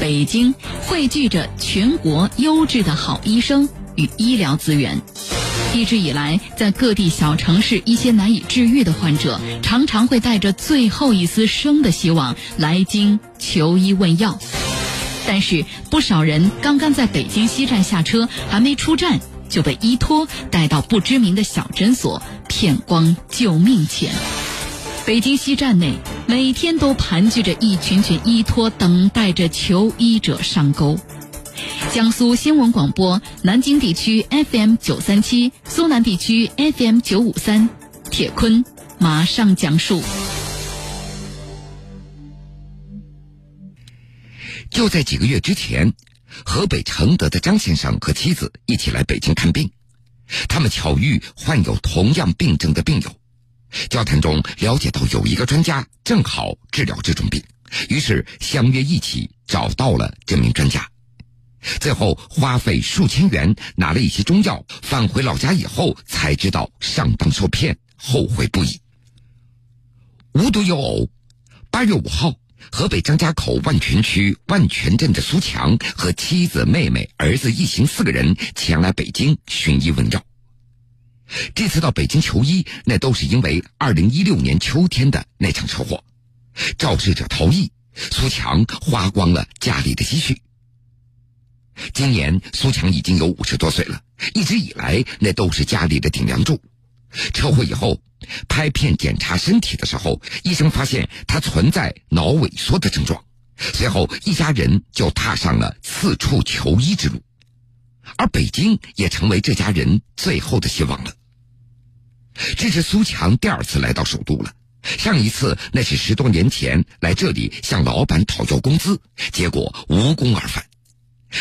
北京汇聚着全国优质的好医生与医疗资源。一直以来，在各地小城市，一些难以治愈的患者，常常会带着最后一丝生的希望来京求医问药。但是，不少人刚刚在北京西站下车，还没出站，就被医托带到不知名的小诊所骗光救命钱。北京西站内，每天都盘踞着一群群医托，等待着求医者上钩。江苏新闻广播南京地区 FM 九三七，苏南地区 FM 九五三，铁坤马上讲述。就在几个月之前，河北承德的张先生和妻子一起来北京看病，他们巧遇患有同样病症的病友，交谈中了解到有一个专家正好治疗这种病，于是相约一起找到了这名专家。最后花费数千元拿了一些中药，返回老家以后才知道上当受骗，后悔不已。无独有偶，八月五号，河北张家口万泉区万泉镇的苏强和妻子、妹妹、儿子一行四个人前来北京寻医问药。这次到北京求医，那都是因为二零一六年秋天的那场车祸，肇事者逃逸，苏强花光了家里的积蓄。今年苏强已经有五十多岁了，一直以来那都是家里的顶梁柱。车祸以后，拍片检查身体的时候，医生发现他存在脑萎缩的症状。随后，一家人就踏上了四处求医之路，而北京也成为这家人最后的希望了。这是苏强第二次来到首都了，上一次那是十多年前来这里向老板讨要工资，结果无功而返。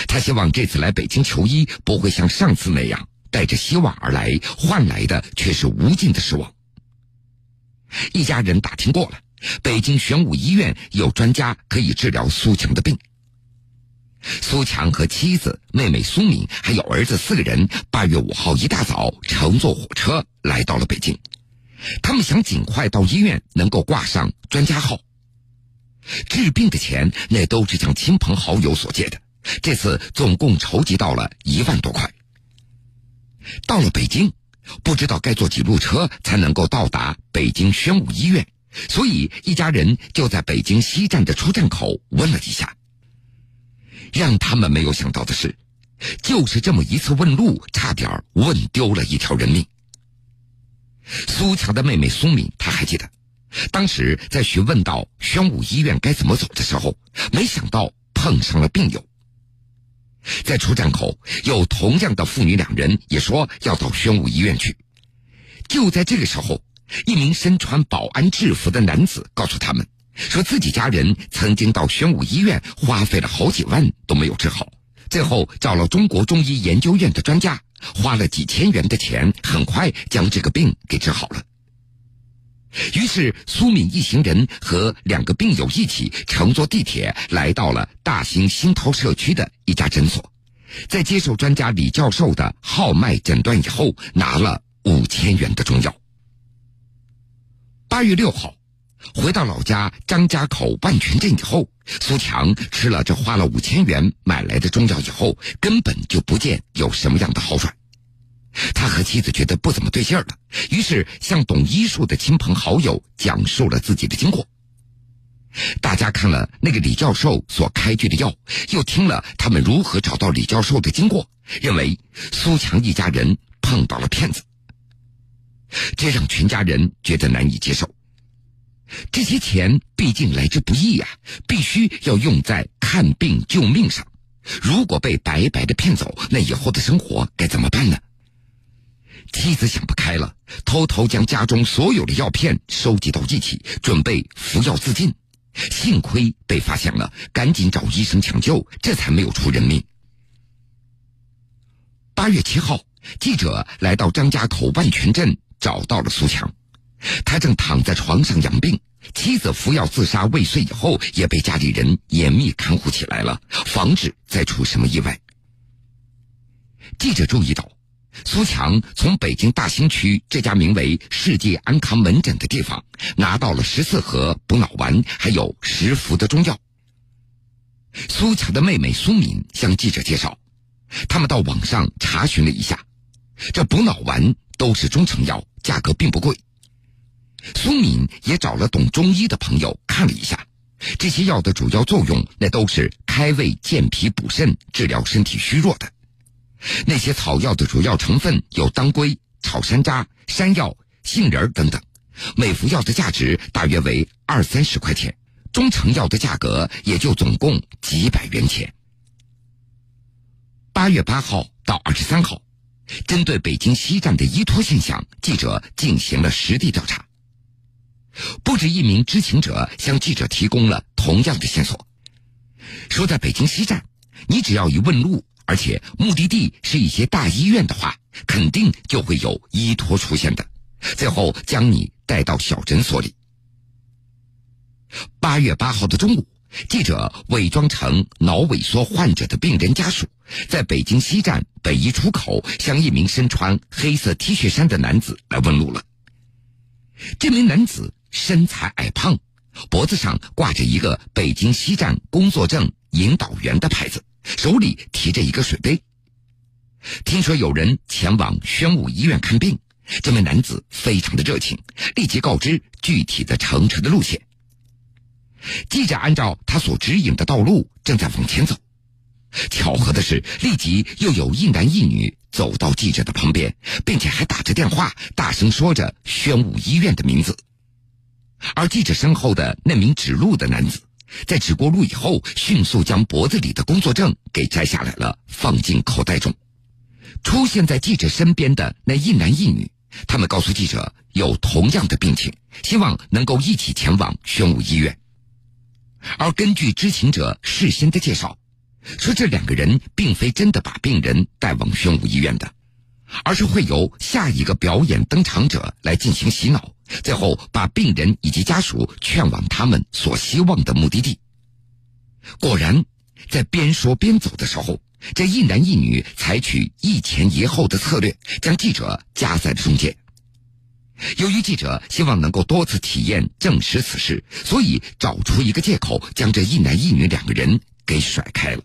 他希望这次来北京求医不会像上次那样带着希望而来，换来的却是无尽的失望。一家人打听过了，北京玄武医院有专家可以治疗苏强的病。苏强和妻子、妹妹苏敏还有儿子四个人，八月五号一大早乘坐火车来到了北京。他们想尽快到医院能够挂上专家号。治病的钱那都是向亲朋好友所借的。这次总共筹集到了一万多块。到了北京，不知道该坐几路车才能够到达北京宣武医院，所以一家人就在北京西站的出站口问了一下。让他们没有想到的是，就是这么一次问路，差点问丢了一条人命。苏强的妹妹苏敏，她还记得，当时在询问到宣武医院该怎么走的时候，没想到碰上了病友。在出站口，有同样的父女两人也说要到宣武医院去。就在这个时候，一名身穿保安制服的男子告诉他们，说自己家人曾经到宣武医院花费了好几万都没有治好，最后找了中国中医研究院的专家，花了几千元的钱，很快将这个病给治好了。于是，苏敏一行人和两个病友一起乘坐地铁来到了大兴新涛社区的一家诊所，在接受专家李教授的号脉诊断以后，拿了五千元的中药。八月六号，回到老家张家口万泉镇以后，苏强吃了这花了五千元买来的中药以后，根本就不见有什么样的好转。他和妻子觉得不怎么对劲儿了，于是向懂医术的亲朋好友讲述了自己的经过。大家看了那个李教授所开具的药，又听了他们如何找到李教授的经过，认为苏强一家人碰到了骗子，这让全家人觉得难以接受。这些钱毕竟来之不易呀，必须要用在看病救命上。如果被白白的骗走，那以后的生活该怎么办呢？妻子想不开了，偷偷将家中所有的药片收集到一起，准备服药自尽。幸亏被发现了，赶紧找医生抢救，这才没有出人命。八月七号，记者来到张家口万泉镇，找到了苏强。他正躺在床上养病，妻子服药自杀未遂以后，也被家里人严密看护起来了，防止再出什么意外。记者注意到。苏强从北京大兴区这家名为“世界安康门诊”的地方拿到了十四盒补脑丸，还有十服的中药。苏强的妹妹苏敏向记者介绍，他们到网上查询了一下，这补脑丸都是中成药，价格并不贵。苏敏也找了懂中医的朋友看了一下，这些药的主要作用那都是开胃健脾补肾，治疗身体虚弱的。那些草药的主要成分有当归、炒山楂、山药、杏仁等等，每服药的价值大约为二三十块钱。中成药的价格也就总共几百元钱。八月八号到二十三号，针对北京西站的依托现象，记者进行了实地调查。不止一名知情者向记者提供了同样的线索，说在北京西站，你只要一问路，而且目的地是一些大医院的话，肯定就会有依托出现的，最后将你带到小诊所里。八月八号的中午，记者伪装成脑萎缩患者的病人家属，在北京西站北一出口向一名身穿黑色 T 恤衫的男子来问路了。这名男子身材矮胖，脖子上挂着一个北京西站工作证引导员的牌子，手里提着一个水杯。听说有人前往宣武医院看病，这名男子非常的热情，立即告知具体的乘车的路线。记者按照他所指引的道路正在往前走，巧合的是，立即又有一男一女走到记者的旁边，并且还打着电话，大声说着宣武医院的名字。而记者身后的那名指路的男子，在指过路以后，迅速将脖子里的工作证给摘下来了，放进口袋中。出现在记者身边的那一男一女，他们告诉记者有同样的病情，希望能够一起前往宣武医院。而根据知情者事先的介绍，说这两个人并非真的把病人带往宣武医院的，而是会由下一个表演登场者来进行洗脑，最后把病人以及家属劝往他们所希望的目的地。果然，在边说边走的时候，这一男一女采取一前一后的策略，将记者夹在了中间。由于记者希望能够多次体验证实此事，所以找出一个借口，将这一男一女两个人给甩开了。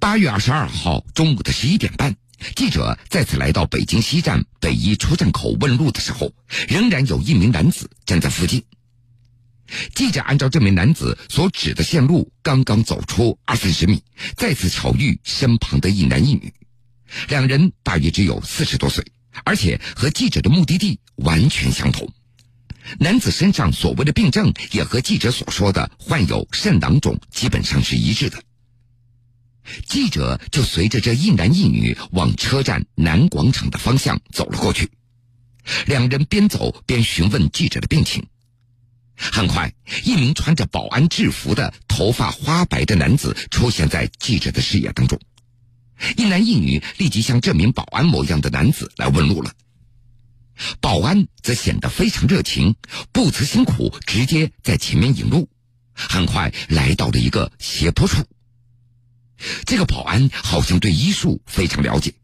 八月二十二号中午的十一点半，记者再次来到北京西站北一出站口问路的时候，仍然有一名男子站在附近。记者按照这名男子所指的线路，刚刚走出二三十米，再次巧遇身旁的一男一女。两人大约只有四十多岁，而且和记者的目的地完全相同。男子身上所谓的病症也和记者所说的患有肾囊肿基本上是一致的。记者就随着这一男一女往车站南广场的方向走了过去。两人边走边询问记者的病情。很快，一名穿着保安制服的、头发花白的男子出现在记者的视野当中。一男一女立即向这名保安模样的男子来问路了。保安则显得非常热情，不辞辛苦，直接在前面引路。很快来到了一个斜坡处。这个保安好像对医术非常了解，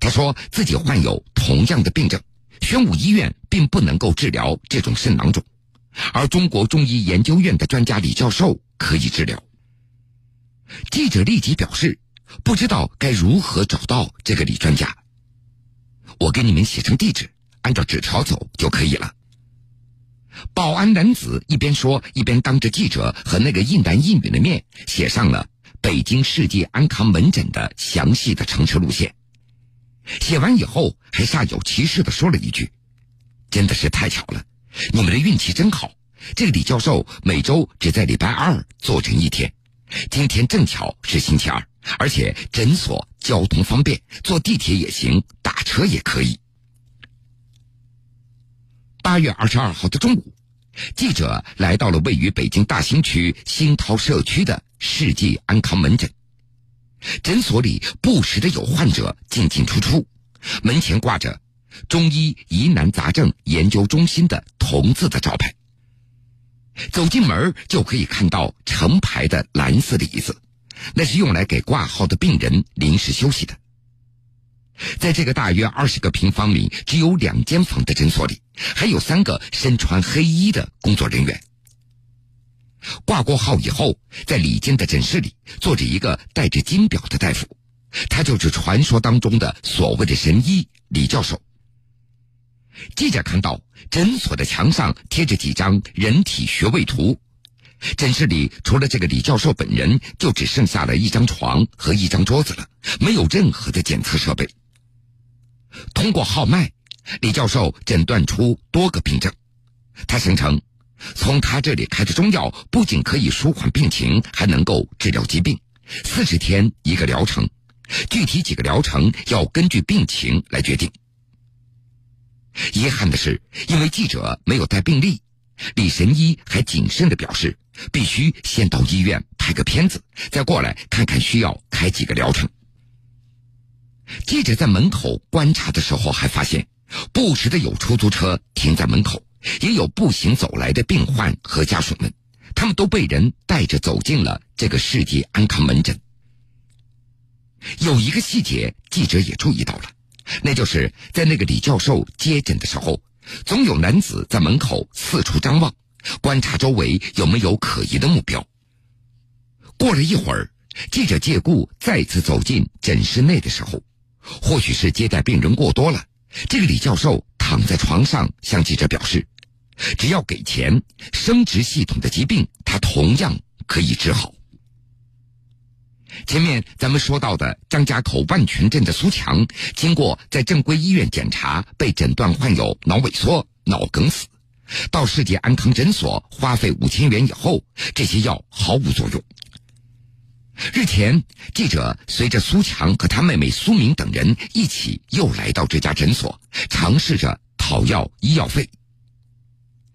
他说自己患有同样的病症，宣武医院并不能够治疗这种肾囊肿，而中国中医研究院的专家李教授可以治疗。记者立即表示。不知道该如何找到这个李专家。我给你们写成地址，按照纸条走就可以了。保安男子一边说，一边当着记者和那个一男一女的面，写上了北京世纪安康门诊的详细的乘车路线。写完以后，还煞有其事的说了一句：“真的是太巧了，你们的运气真好。这个李教授每周只在礼拜二坐诊一天，今天正巧是星期二。”而且诊所交通方便，坐地铁也行，打车也可以。八月二十二号的中午，记者来到了位于北京大兴区新涛社区的世纪安康门诊。诊所里不时的有患者进进出出，门前挂着“中医疑难杂症研究中心”的铜字的招牌。走进门就可以看到成排的蓝色的椅子。那是用来给挂号的病人临时休息的。在这个大约二十个平方米、只有两间房的诊所里，还有三个身穿黑衣的工作人员。挂过号以后，在李坚的诊室里坐着一个戴着金表的大夫，他就是传说当中的所谓的神医李教授。记者看到诊所的墙上贴着几张人体穴位图，诊室里除了这个李教授本人，就只剩下了一张床和一张桌子了，没有任何的检测设备。通过号脉，李教授诊断出多个病症，他声称。从他这里开的中药不仅可以舒缓病情，还能够治疗疾病。四十天一个疗程，具体几个疗程要根据病情来决定。遗憾的是，因为记者没有带病历，李神医还谨慎的表示，必须先到医院拍个片子，再过来看看需要开几个疗程。记者在门口观察的时候，还发现不时的有出租车停在门口。也有步行走来的病患和家属们，他们都被人带着走进了这个世界安康门诊。有一个细节，记者也注意到了，那就是在那个李教授接诊的时候，总有男子在门口四处张望，观察周围有没有可疑的目标。过了一会儿，记者借故再次走进诊室内的时候，或许是接待病人过多了，这个李教授。躺在床上，向记者表示：“只要给钱，生殖系统的疾病他同样可以治好。”前面咱们说到的张家口万泉镇的苏强，经过在正规医院检查，被诊断患有脑萎缩、脑梗死，到世界安康诊所花费五千元以后，这些药毫无作用。日前，记者随着苏强和他妹妹苏明等人一起又来到这家诊所，尝试着讨要医药费。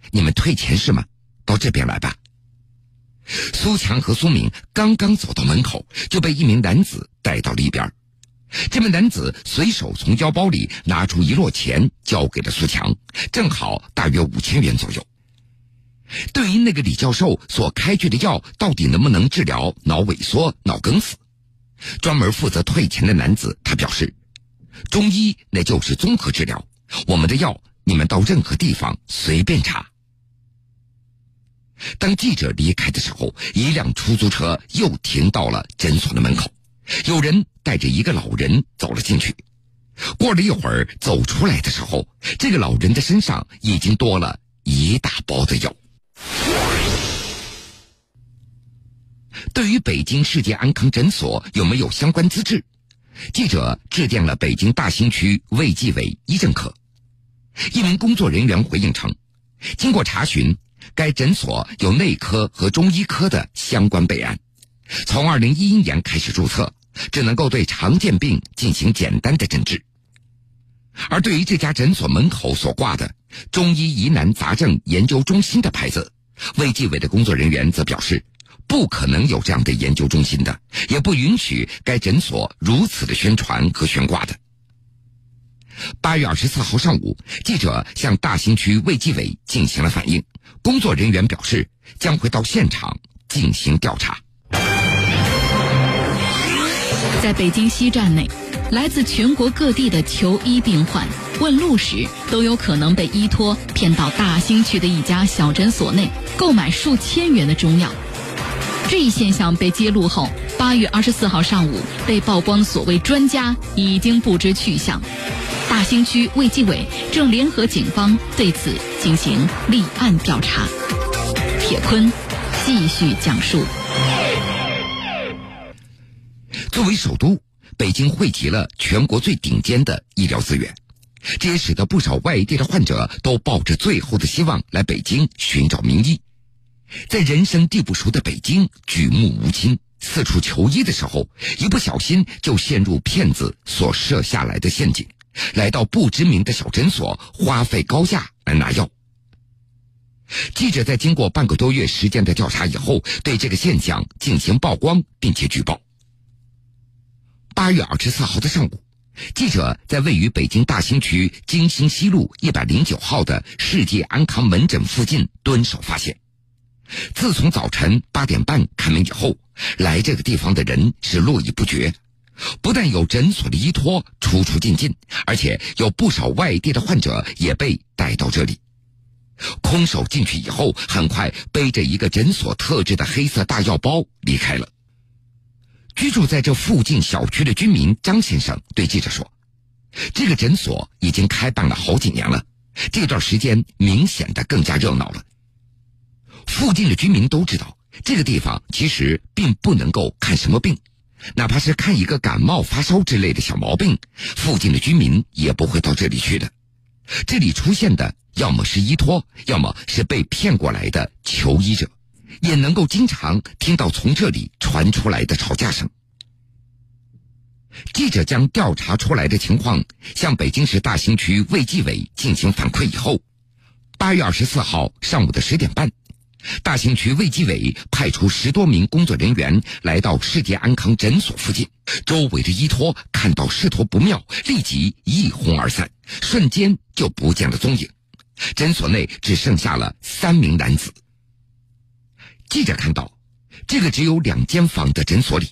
你们退钱是吗？到这边来吧。苏强和苏明刚刚走到门口，就被一名男子带到了一边。这名男子随手从腰包里拿出一摞钱，交给了苏强，正好大约五千元左右。对于那个李教授所开具的药到底能不能治疗脑萎缩、脑梗死，专门负责退钱的男子他表示：“中医那就是综合治疗，我们的药你们到任何地方随便查。”当记者离开的时候，一辆出租车又停到了诊所的门口，有人带着一个老人走了进去。过了一会儿，走出来的时候，这个老人的身上已经多了一大包的药。对于北京世界安康诊所有没有相关资质，记者致电了北京大兴区卫计委医政科。一名工作人员回应称，经过查询，该诊所有内科和中医科的相关备案，从二零一一年开始注册，只能够对常见病进行简单的诊治。而对于这家诊所门口所挂的“中医疑难杂症研究中心”的牌子，卫计委的工作人员则表示，不可能有这样的研究中心的，也不允许该诊所如此的宣传和悬挂的。八月二十四号上午，记者向大兴区卫计委进行了反映，工作人员表示将会到现场进行调查。在北京西站内。来自全国各地的求医病患问路时，都有可能被医托骗到大兴区的一家小诊所内购买数千元的中药。这一现象被揭露后，八月二十四号上午被曝光所谓专家已经不知去向。大兴区卫计委正联合警方对此进行立案调查。铁坤继续讲述。作为首都。北京汇集了全国最顶尖的医疗资源，这也使得不少外地的患者都抱着最后的希望来北京寻找名医。在人生地不熟的北京，举目无亲，四处求医的时候，一不小心就陷入骗子所设下来的陷阱，来到不知名的小诊所，花费高价来拿药。记者在经过半个多月时间的调查以后，对这个现象进行曝光，并且举报。八月二十四号的上午，记者在位于北京大兴区金星西路一百零九号的世界安康门诊附近蹲守，发现，自从早晨八点半开门以后，来这个地方的人是络绎不绝。不但有诊所的依托出出进进，而且有不少外地的患者也被带到这里。空手进去以后，很快背着一个诊所特制的黑色大药包离开了。居住在这附近小区的居民张先生对记者说：“这个诊所已经开办了好几年了，这段时间明显的更加热闹了。附近的居民都知道，这个地方其实并不能够看什么病，哪怕是看一个感冒、发烧之类的小毛病，附近的居民也不会到这里去的。这里出现的要么是医托，要么是被骗过来的求医者。”也能够经常听到从这里传出来的吵架声。记者将调查出来的情况向北京市大兴区卫计委进行反馈以后，八月二十四号上午的十点半，大兴区卫计委派出十多名工作人员来到世界安康诊所附近，周围的医托看到势头不妙，立即一哄而散，瞬间就不见了踪影。诊所内只剩下了三名男子。记者看到，这个只有两间房的诊所里，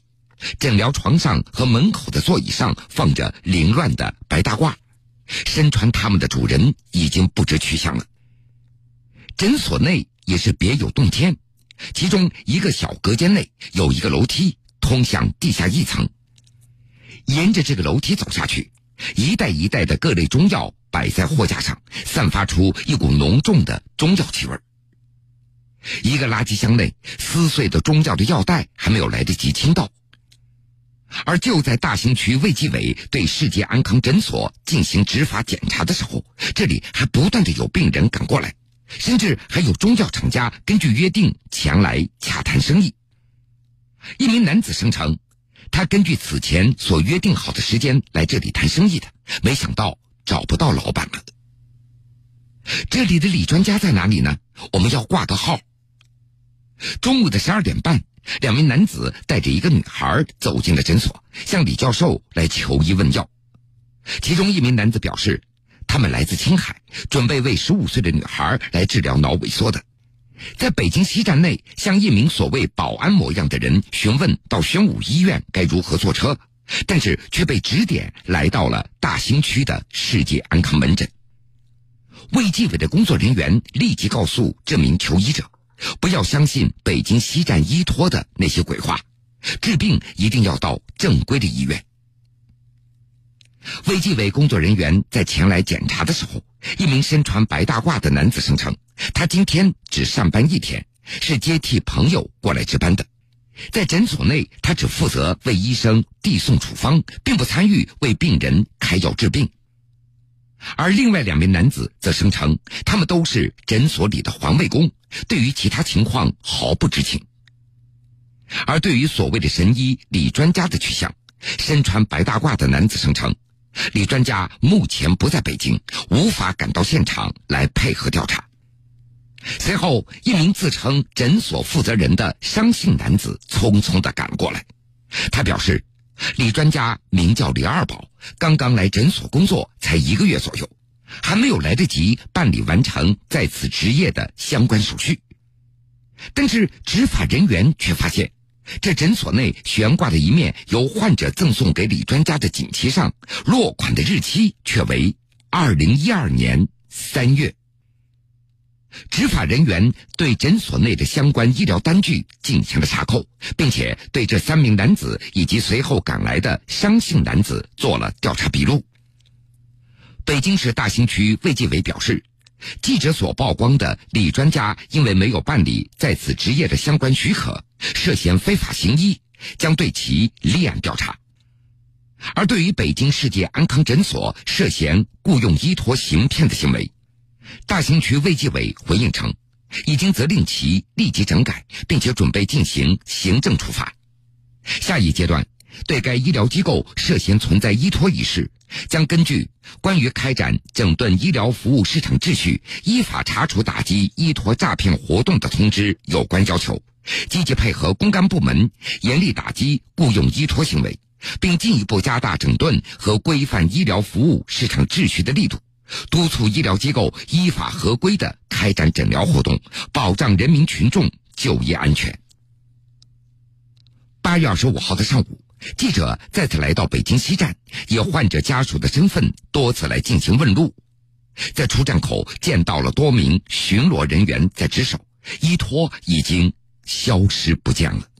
诊疗床上和门口的座椅上放着凌乱的白大褂，身穿他们的主人已经不知去向了。诊所内也是别有洞天，其中一个小隔间内有一个楼梯通向地下一层，沿着这个楼梯走下去，一袋一袋的各类中药摆在货架上，散发出一股浓重的中药气味。一个垃圾箱内撕碎的中药的药袋还没有来得及清倒，而就在大兴区卫计委对世界安康诊所进行执法检查的时候，这里还不断的有病人赶过来，甚至还有中药厂家根据约定前来洽谈生意。一名男子声称，他根据此前所约定好的时间来这里谈生意的，没想到找不到老板了。这里的李专家在哪里呢？我们要挂个号。中午的十二点半，两名男子带着一个女孩走进了诊所，向李教授来求医问药。其中一名男子表示，他们来自青海，准备为十五岁的女孩来治疗脑萎缩的。在北京西站内，向一名所谓保安模样的人询问到宣武医院该如何坐车，但是却被指点来到了大兴区的世界安康门诊。卫计委的工作人员立即告诉这名求医者。不要相信北京西站医托的那些鬼话，治病一定要到正规的医院。卫计委工作人员在前来检查的时候，一名身穿白大褂的男子声称，他今天只上班一天，是接替朋友过来值班的，在诊所内他只负责为医生递送处方，并不参与为病人开药治病。而另外两名男子则声称，他们都是诊所里的环卫工，对于其他情况毫不知情。而对于所谓的神医李专家的去向，身穿白大褂的男子声称，李专家目前不在北京，无法赶到现场来配合调查。随后，一名自称诊所负责人的伤姓男子匆匆的赶过来，他表示。李专家名叫李二宝，刚刚来诊所工作才一个月左右，还没有来得及办理完成在此执业的相关手续。但是执法人员却发现，这诊所内悬挂的一面由患者赠送给李专家的锦旗上，落款的日期却为二零一二年三月。执法人员对诊所内的相关医疗单据进行了查扣，并且对这三名男子以及随后赶来的伤性男子做了调查笔录。北京市大兴区卫计委表示，记者所曝光的李专家因为没有办理在此执业的相关许可，涉嫌非法行医，将对其立案调查。而对于北京世界安康诊所涉嫌雇佣医托行骗的行为，大兴区卫计委回应称，已经责令其立即整改，并且准备进行行政处罚。下一阶段，对该医疗机构涉嫌存在医托一事，将根据《关于开展整顿医疗服务市场秩序、依法查处打击依托诈骗活动的通知》有关要求，积极配合公安部门，严厉打击雇佣医托行为，并进一步加大整顿和规范医疗服务市场秩序的力度。督促医疗机构依法合规的开展诊疗活动，保障人民群众就医安全。八月二十五号的上午，记者再次来到北京西站，以患者家属的身份多次来进行问路。在出站口见到了多名巡逻人员在值守，依托已经消失不见了。